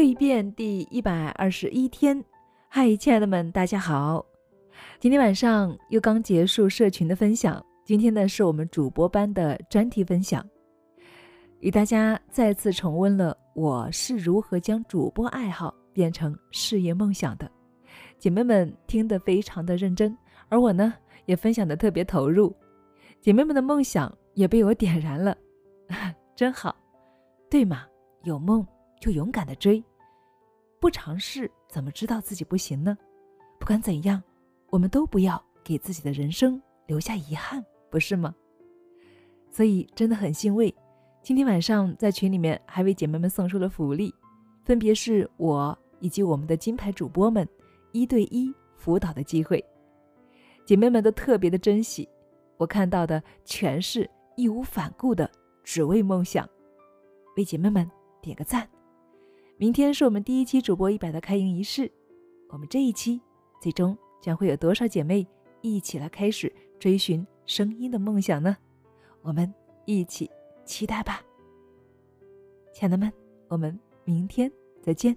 蜕变第一百二十一天，嗨，亲爱的们，大家好！今天晚上又刚结束社群的分享，今天呢是我们主播班的专题分享，与大家再次重温了我是如何将主播爱好变成事业梦想的。姐妹们听得非常的认真，而我呢也分享的特别投入，姐妹们的梦想也被我点燃了，真好，对吗？有梦。就勇敢的追，不尝试怎么知道自己不行呢？不管怎样，我们都不要给自己的人生留下遗憾，不是吗？所以真的很欣慰，今天晚上在群里面还为姐妹们送出了福利，分别是我以及我们的金牌主播们一对一辅导的机会，姐妹们都特别的珍惜，我看到的全是义无反顾的只为梦想，为姐妹们点个赞。明天是我们第一期主播一百的开营仪式，我们这一期最终将会有多少姐妹一起来开始追寻声音的梦想呢？我们一起期待吧，亲爱的们，我们明天再见。